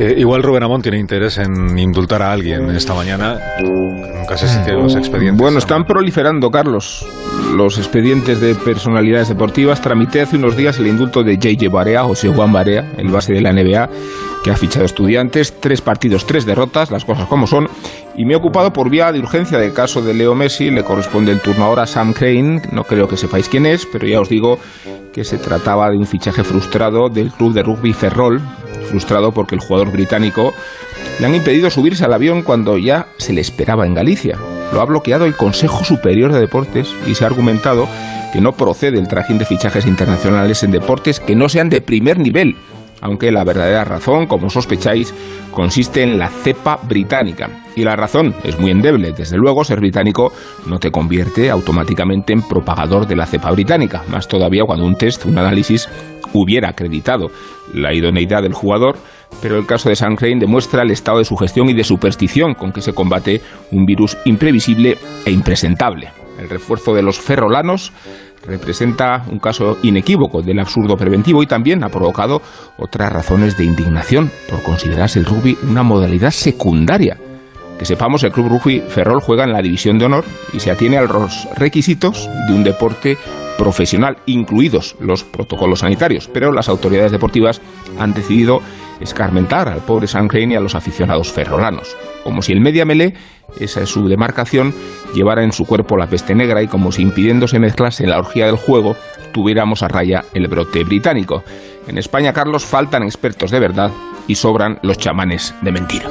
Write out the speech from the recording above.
Eh, igual Rubén Amón tiene interés en indultar a alguien esta mañana. Nunca sé si tiene los expedientes. Bueno, están proliferando, Carlos, los expedientes de personalidades deportivas. Tramité hace unos días el indulto de J.J. Barea, José Juan Barea, el base de la NBA, que ha fichado estudiantes. Tres partidos, tres derrotas, las cosas como son. Y me he ocupado por vía de urgencia del caso de Leo Messi. Le corresponde el turno ahora a Sam Crane. No creo que sepáis quién es, pero ya os digo que se trataba de un fichaje frustrado del club de rugby Ferrol, frustrado porque el jugador británico le han impedido subirse al avión cuando ya se le esperaba en Galicia. Lo ha bloqueado el Consejo Superior de Deportes y se ha argumentado que no procede el trajín de fichajes internacionales en deportes que no sean de primer nivel, aunque la verdadera razón, como sospecháis, consiste en la cepa británica. Y la razón es muy endeble. Desde luego, ser británico no te convierte automáticamente en propagador de la cepa británica, más todavía cuando un test, un análisis, hubiera acreditado la idoneidad del jugador, pero el caso de San Crane demuestra el estado de sugestión y de superstición con que se combate un virus imprevisible e impresentable. El refuerzo de los ferrolanos representa un caso inequívoco del absurdo preventivo y también ha provocado otras razones de indignación por considerarse el rugby una modalidad secundaria. Que sepamos, el Club Rugby Ferrol juega en la División de Honor y se atiene a los requisitos de un deporte profesional, incluidos los protocolos sanitarios, pero las autoridades deportivas han decidido escarmentar al pobre San y a los aficionados ferrolanos, como si el media melé, esa es su demarcación, llevara en su cuerpo la peste negra y como si impidiéndose mezclarse en la orgía del juego, tuviéramos a raya el brote británico. En España, Carlos, faltan expertos de verdad y sobran los chamanes de mentira.